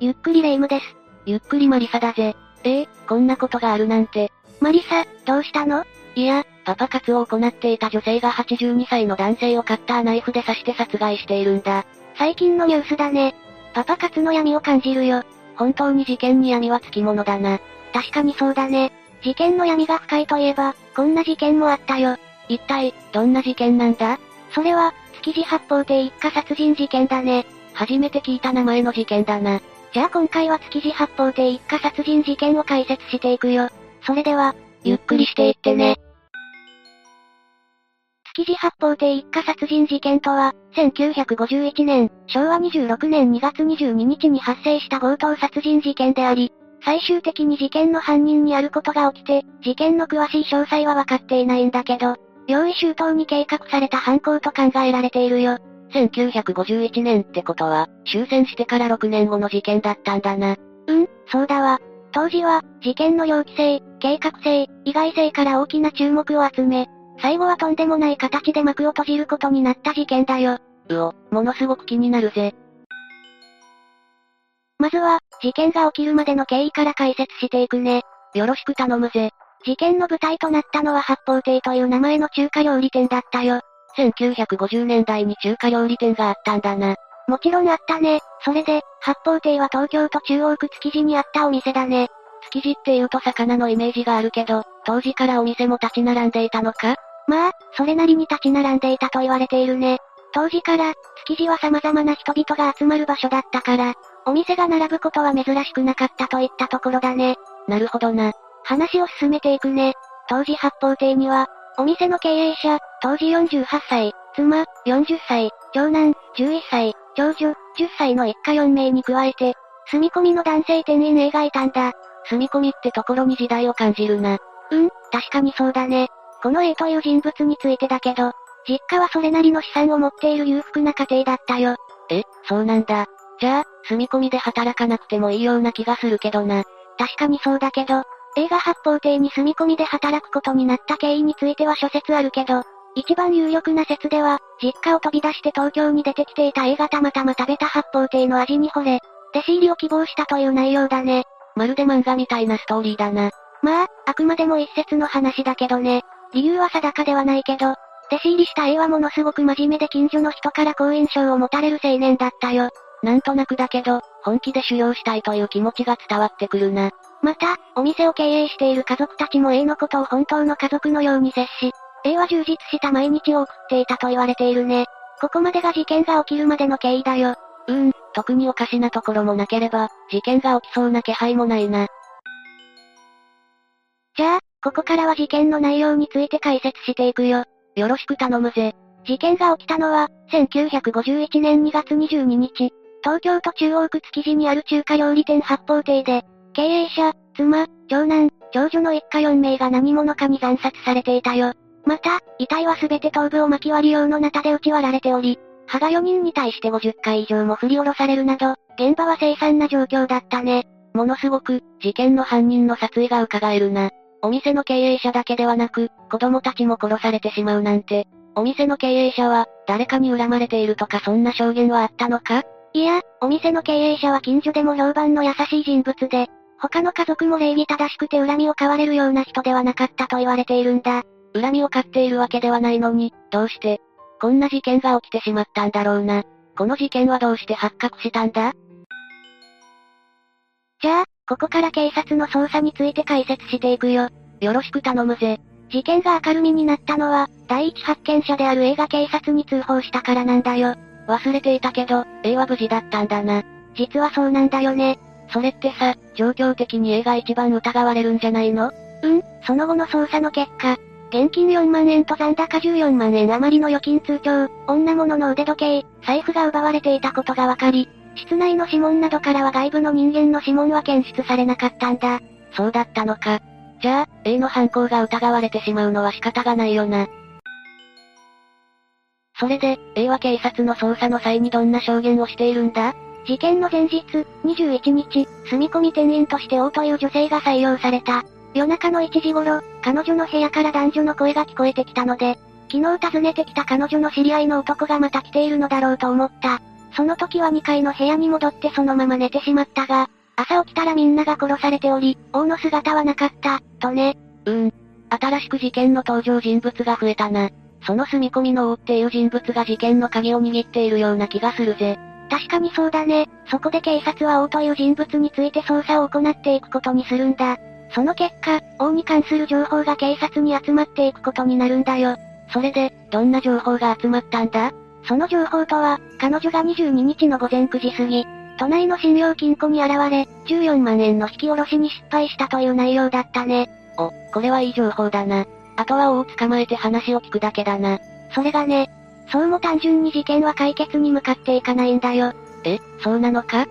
ゆっくりレ夢ムです。ゆっくりマリサだぜ。ええこんなことがあるなんて。マリサ、どうしたの？いや、パパ活を行っていた女性が82歳の男性をカッターナイフで刺して殺害しているんだ。最近のニュースだね。パパ活の闇を感じるよ。本当に事件に闇はつきものだな。確かにそうだね。事件の闇が深いといえば、こんな事件もあったよ。一体、どんな事件なんだ？それは、築地八方亭一家殺人事件だね。初めて聞いた名前の事件だな。じゃあ今回は築地八方亭一家殺人事件を解説していくよ。それでは、ゆっくりしていってね。築地八方亭一家殺人事件とは、1951年、昭和26年2月22日に発生した強盗殺人事件であり、最終的に事件の犯人にあることが起きて、事件の詳しい詳細は分かっていないんだけど、用意周到に計画された犯行と考えられているよ。1951年ってことは、終戦してから6年後の事件だったんだな。うん、そうだわ。当時は、事件の猟奇性、計画性、意外性から大きな注目を集め、最後はとんでもない形で幕を閉じることになった事件だよ。うお、ものすごく気になるぜ。まずは、事件が起きるまでの経緯から解説していくね。よろしく頼むぜ。事件の舞台となったのは八方亭という名前の中華料理店だったよ。1950年代に中華料理店があったんだな。もちろんあったね。それで、八方亭は東京都中央区築地にあったお店だね。築地って言うと魚のイメージがあるけど、当時からお店も立ち並んでいたのか？まあ、それなりに立ち並んでいたと言われているね。当時から、築地は様々な人々が集まる場所だったから、お店が並ぶことは珍しくなかったといったところだね。なるほどな。話を進めていくね。当時八方亭には、お店の経営者、当時48歳、妻、40歳、長男、11歳、長女、10歳の一家4名に加えて、住み込みの男性店員 A がいたんだ。住み込みってところに時代を感じるな。うん、確かにそうだね。この A という人物についてだけど、実家はそれなりの資産を持っている裕福な家庭だったよ。え、そうなんだ。じゃあ、住み込みで働かなくてもいいような気がするけどな。確かにそうだけど、A が八方亭に住み込みで働くことになった経緯については諸説あるけど、一番有力な説では、実家を飛び出して東京に出てきていた A がたまたま食べた八方亭の味に惚れ、弟子入りを希望したという内容だね。まるで漫画みたいなストーリーだな。まあ、あくまでも一説の話だけどね。理由は定かではないけど、弟子入りした A はものすごく真面目で近所の人から好印象を持たれる青年だったよ。なんとなくだけど、本気で修行したいという気持ちが伝わってくるな。また、お店を経営している家族たちも A のことを本当の家族のように接し、A は充実した毎日を送っていたと言われているね。ここまでが事件が起きるまでの経緯だよ。うーん、特におかしなところもなければ、事件が起きそうな気配もないな。じゃあ、ここからは事件の内容について解説していくよ。よろしく頼むぜ。事件が起きたのは、1951年2月22日、東京都中央区築地にある中華料理店八方亭で、経営者、妻、長男、長女の一家4名が何者かに惨殺されていたよ。また、遺体はすべて頭部を巻き割り用のナタで打ち割られており、歯が4人に対して50回以上も振り下ろされるなど、現場は凄惨な状況だったね。ものすごく、事件の犯人の殺意が伺えるな。お店の経営者だけではなく、子供たちも殺されてしまうなんて。お店の経営者は、誰かに恨まれているとかそんな証言はあったのか？いや、お店の経営者は近所でも評判の優しい人物で、他の家族も礼儀正しくて恨みを買われるような人ではなかったと言われているんだ。恨みを買っているわけではないのに、どうして、こんな事件が起きてしまったんだろうな。この事件はどうして発覚したんだ？じゃあ、ここから警察の捜査について解説していくよ。よろしく頼むぜ。事件が明るみになったのは、第一発見者である A が警察に通報したからなんだよ。忘れていたけど、A は無事だったんだな。実はそうなんだよね。それってさ、状況的に A が一番疑われるんじゃないの？うん、その後の捜査の結果、現金4万円と残高14万円余りの預金通帳、女物の腕時計、財布が奪われていたことが分かり、室内の指紋などからは外部の人間の指紋は検出されなかったんだ。そうだったのか。じゃあ、A の犯行が疑われてしまうのは仕方がないよな。それで、A は警察の捜査の際にどんな証言をしているんだ？事件の前日、21日、住み込み店員として王という女性が採用された。夜中の1時頃、彼女の部屋から男女の声が聞こえてきたので、昨日訪ねてきた彼女の知り合いの男がまた来ているのだろうと思った。その時は2階の部屋に戻ってそのまま寝てしまったが、朝起きたらみんなが殺されており、王の姿はなかった、とね。うーん。新しく事件の登場人物が増えたな。その住み込みの王っていう人物が事件の鍵を握っているような気がするぜ。確かにそうだね。そこで警察は王という人物について捜査を行っていくことにするんだ。その結果、王に関する情報が警察に集まっていくことになるんだよ。それで、どんな情報が集まったんだ？その情報とは、彼女が22日の午前9時過ぎ、都内の信用金庫に現れ、14万円の引き下ろしに失敗したという内容だったね。お、これはいい情報だな。あとは王を捕まえて話を聞くだけだな。それがね、そうも単純に事件は解決に向かっていかないんだよ。え、そうなのか？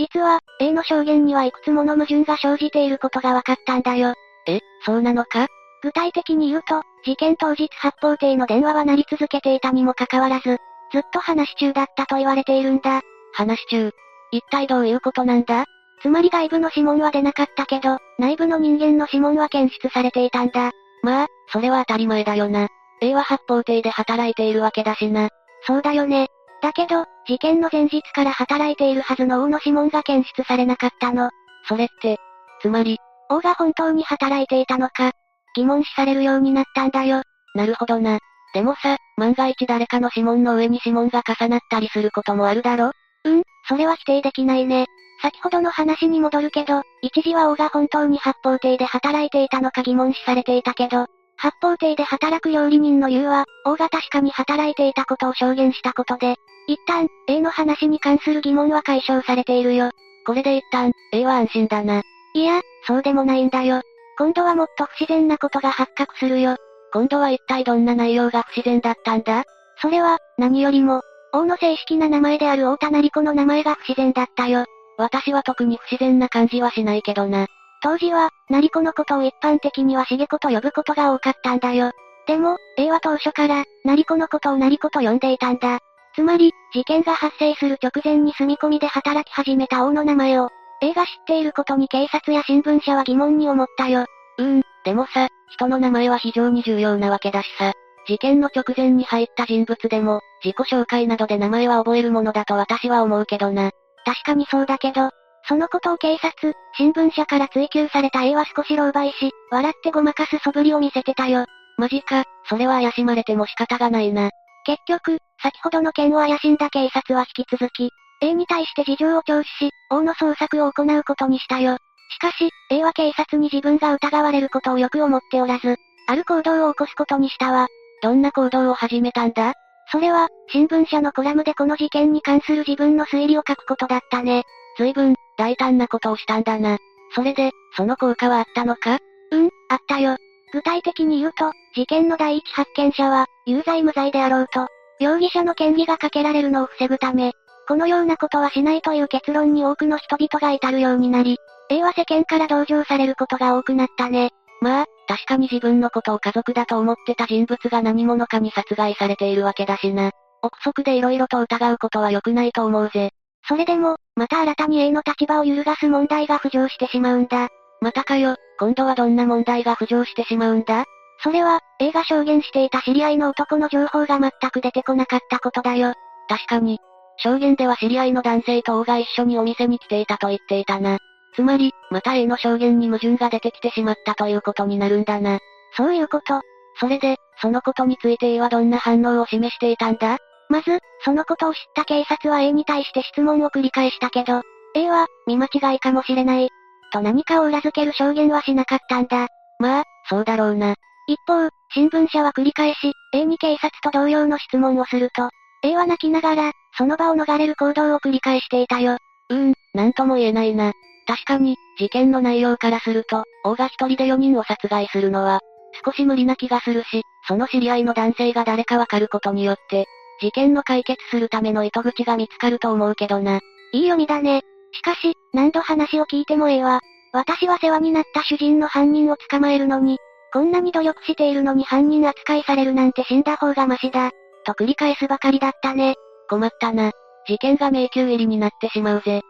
実は、A の証言にはいくつもの矛盾が生じていることが分かったんだよ。え、そうなのか？具体的に言うと、事件当日発砲艇の電話は鳴り続けていたにもかかわらず、ずっと話し中だったと言われているんだ。話し中？一体どういうことなんだ？つまり外部の指紋は出なかったけど、内部の人間の指紋は検出されていたんだ。まあ、それは当たり前だよな。A は発砲艇で働いているわけだしな。そうだよね。だけど、事件の前日から働いているはずの王の指紋が検出されなかったの。それって、つまり、王が本当に働いていたのか、疑問視されるようになったんだよ。なるほどな。でもさ、万が一誰かの指紋の上に指紋が重なったりすることもあるだろ？うん、それは否定できないね。先ほどの話に戻るけど、一時は王が本当に発砲艇で働いていたのか疑問視されていたけど、発砲艇で働く料理人の言うは、王が確かに働いていたことを証言したことで、一旦、A の話に関する疑問は解消されているよ。これで一旦、A は安心だな。いや、そうでもないんだよ。今度はもっと不自然なことが発覚するよ。今度は一体どんな内容が不自然だったんだ？それは、何よりも、王の正式な名前である大田成子の名前が不自然だったよ。私は特に不自然な感じはしないけどな。当時は、成子のことを一般的には茂子と呼ぶことが多かったんだよ。でも、A は当初から、成子のことを成子と呼んでいたんだ。つまり、事件が発生する直前に住み込みで働き始めた王の名前を、A が知っていることに警察や新聞社は疑問に思ったよ。うーん、でもさ、人の名前は非常に重要なわけだしさ。事件の直前に入った人物でも、自己紹介などで名前は覚えるものだと私は思うけどな。確かにそうだけど、そのことを警察、新聞社から追及された A は少し狼狽し、笑ってごまかす素振りを見せてたよ。マジか、それは怪しまれても仕方がないな。結局、先ほどの件を怪しんだ警察は引き続き、A に対して事情を聴取し、王の捜索を行うことにしたよ。しかし、A は警察に自分が疑われることをよく思っておらず、ある行動を起こすことにしたわ。どんな行動を始めたんだ？それは、新聞社のコラムでこの事件に関する自分の推理を書くことだったね。随分、大胆なことをしたんだな。それで、その効果はあったのか？うん、あったよ。具体的に言うと、事件の第一発見者は、有罪無罪であろうと、容疑者の嫌疑がかけられるのを防ぐため、このようなことはしないという結論に多くの人々が至るようになり、A は世間から同情されることが多くなったね。まあ、確かに自分のことを家族だと思ってた人物が何者かに殺害されているわけだしな。憶測で色々と疑うことは良くないと思うぜ。それでも、また新たに A の立場を揺るがす問題が浮上してしまうんだ。またかよ、今度はどんな問題が浮上してしまうんだ？それは、A が証言していた知り合いの男の情報が全く出てこなかったことだよ。確かに。証言では知り合いの男性と王が一緒にお店に来ていたと言っていたな。つまり、また A の証言に矛盾が出てきてしまったということになるんだな。そういうこと。それで、そのことについて A はどんな反応を示していたんだ？まず、そのことを知った警察は A に対して質問を繰り返したけど、A は、見間違いかもしれない。と何かを裏付ける証言はしなかったんだ。まあ、そうだろうな。一方、新聞社は繰り返し、A に警察と同様の質問をすると、A は泣きながら、その場を逃れる行動を繰り返していたよ。うーん、なんとも言えないな。確かに、事件の内容からすると、王が一人で4人を殺害するのは、少し無理な気がするし、その知り合いの男性が誰かわかることによって、事件の解決するための糸口が見つかると思うけどな。いい読みだね。しかし、何度話を聞いてもええわ。私は世話になった主人の犯人を捕まえるのに、こんなに努力しているのに犯人扱いされるなんて死んだ方がマシだ。と繰り返すばかりだったね。困ったな。事件が迷宮入りになってしまうぜ。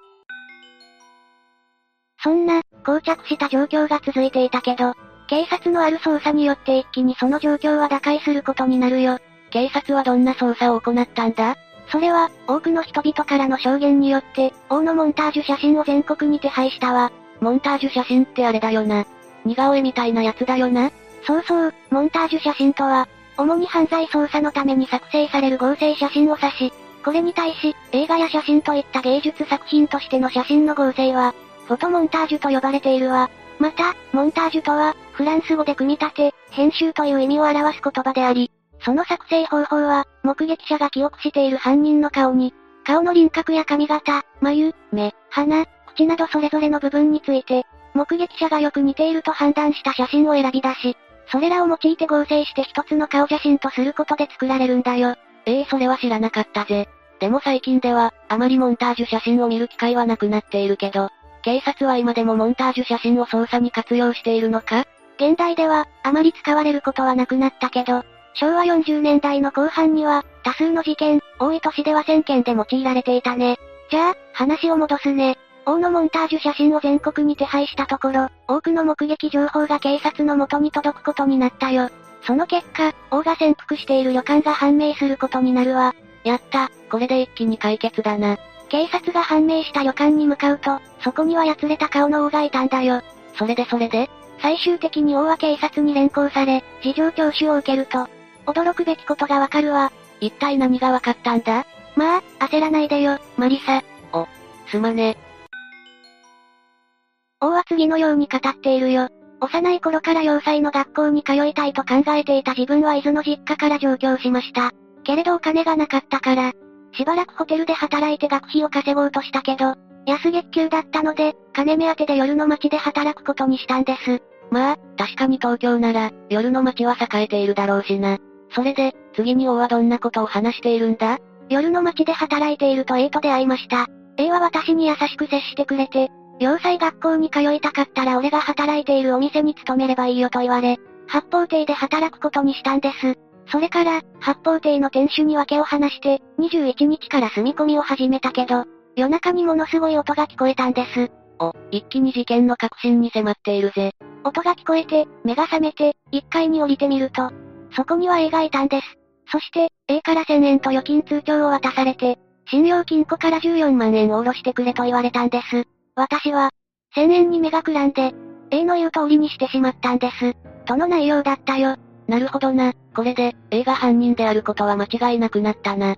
そんな、膠着した状況が続いていたけど、警察のある捜査によって一気にその状況は打開することになるよ。警察はどんな捜査を行ったんだ？それは、多くの人々からの証言によって、王のモンタージュ写真を全国に手配したわ。モンタージュ写真ってあれだよな。似顔絵みたいなやつだよな。そうそう、モンタージュ写真とは、主に犯罪捜査のために作成される合成写真を指し、これに対し、映画や写真といった芸術作品としての写真の合成は、フォトモンタージュと呼ばれているわ。また、モンタージュとは、フランス語で組み立て、編集という意味を表す言葉であり、その作成方法は、目撃者が記憶している犯人の顔に、顔の輪郭や髪型、眉、目、鼻、口などそれぞれの部分について、目撃者がよく似ていると判断した写真を選び出し、それらを用いて合成して一つの顔写真とすることで作られるんだよ。ええー、それは知らなかったぜ。でも最近では、あまりモンタージュ写真を見る機会はなくなっているけど、警察は今でもモンタージュ写真を捜査に活用しているのか？現代では、あまり使われることはなくなったけど、昭和40年代の後半には、多数の事件、多い都市では1000件で用いられていたね。じゃあ、話を戻すね。王のモンタージュ写真を全国に手配したところ、多くの目撃情報が警察の元に届くことになったよ。その結果、王が潜伏している旅館が判明することになるわ。やった、これで一気に解決だな。警察が判明した旅館に向かうと、そこにはやつれた顔の王がいたんだよ。それでそれで？最終的に王は警察に連行され、事情聴取を受けると、驚くべきことがわかるわ。一体何がわかったんだ？まあ、焦らないでよ、マリサ。お、すまね。王は次のように語っているよ。幼い頃から要塞の学校に通いたいと考えていた自分は伊豆の実家から上京しました。けれどお金がなかったから、しばらくホテルで働いて学費を稼ごうとしたけど、安月給だったので、金目当てで夜の街で働くことにしたんです。まあ、確かに東京なら、夜の街は栄えているだろうしな。それで、次に王はどんなことを話しているんだ？夜の街で働いていると A と出会いました。A は私に優しく接してくれて、要塞学校に通いたかったら俺が働いているお店に勤めればいいよと言われ、八方亭で働くことにしたんです。それから、八方亭の店主に訳を話して、21日から住み込みを始めたけど、夜中にものすごい音が聞こえたんです。お、一気に事件の確信に迫っているぜ。音が聞こえて、目が覚めて、1階に降りてみると、そこには A がいたんです。そして、A から1000円と預金通帳を渡されて、信用金庫から14万円を下ろしてくれと言われたんです。私は、1000円に目がくらんで、A の言う通りにしてしまったんです。との内容だったよ。なるほどな。これで、A が犯人であることは間違いなくなったな。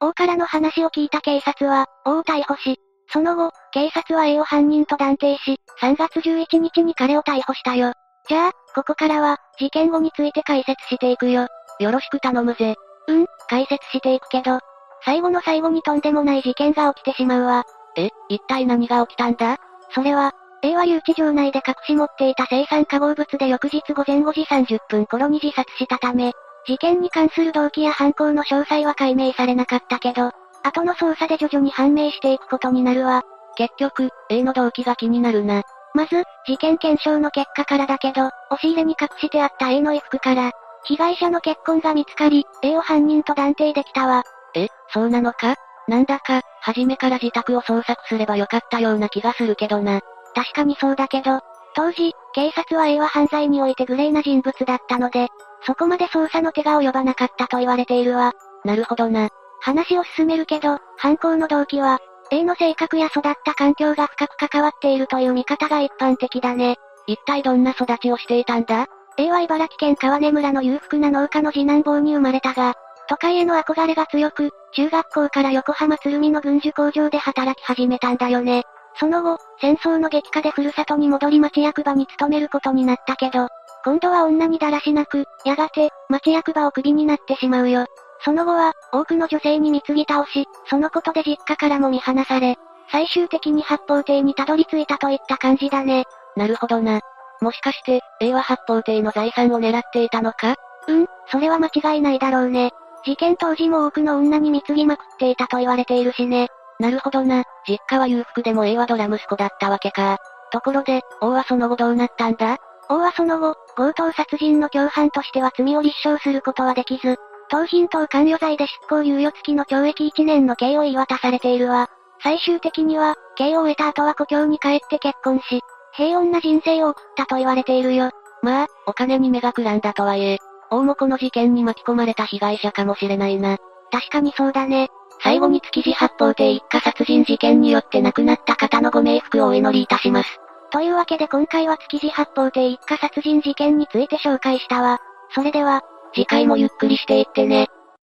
王からの話を聞いた警察は、王を逮捕し、その後、警察は A を犯人と断定し、3月11日に彼を逮捕したよ。じゃあ、ここからは、事件後について解説していくよ。よろしく頼むぜ。うん、解説していくけど、最後の最後にとんでもない事件が起きてしまうわ。え、一体何が起きたんだ？それは、A は留置場内で隠し持っていた生産化合物で翌日午前5時30分頃に自殺したため、事件に関する動機や犯行の詳細は解明されなかったけど、後の捜査で徐々に判明していくことになるわ。結局、A の動機が気になるな。まず、事件検証の結果からだけど、押し入れに隠してあった A の衣服から、被害者の血痕が見つかり、A を犯人と断定できたわ。え、そうなのか？なんだか、初めから自宅を捜索すればよかったような気がするけどな。確かにそうだけど、当時、警察は A は犯罪においてグレーな人物だったので、そこまで捜査の手が及ばなかったと言われているわ。なるほどな。話を進めるけど、犯行の動機は、A の性格や育った環境が深く関わっているという見方が一般的だね。一体どんな育ちをしていたんだ ?A は茨城県川根村の裕福な農家の次男坊に生まれたが、都会への憧れが強く、中学校から横浜鶴見の軍需工場で働き始めたんだよね。その後、戦争の激化でふるさとに戻り町役場に勤めることになったけど、今度は女にだらしなく、やがて、町役場をクビになってしまうよ。その後は、多くの女性に貢ぎ倒し、そのことで実家からも見放され、最終的に八方亭にたどり着いたといった感じだね。なるほどな。もしかして、A は八方亭の財産を狙っていたのか？うん、それは間違いないだろうね。事件当時も多くの女に貢ぎまくっていたと言われているしね。なるほどな。実家は裕福でも A はドラ息子だったわけか。ところで、王はその後どうなったんだ？王はその後、強盗殺人の共犯としては罪を立証することはできず、盗品等関与罪で執行猶予付きの懲役1年の刑を言い渡されているわ。最終的には、刑を終えた後は故郷に帰って結婚し、平穏な人生を送ったと言われているよ。まあ、お金に目がくらんだとはいえ、大もこの事件に巻き込まれた被害者かもしれないな。確かにそうだね。最後に築地発砲艇一家殺人事件によって亡くなった方のご冥福をお祈りいたします。というわけで今回は築地発砲艇一家殺人事件について紹介したわ。それでは、次回もゆっくりしていってね。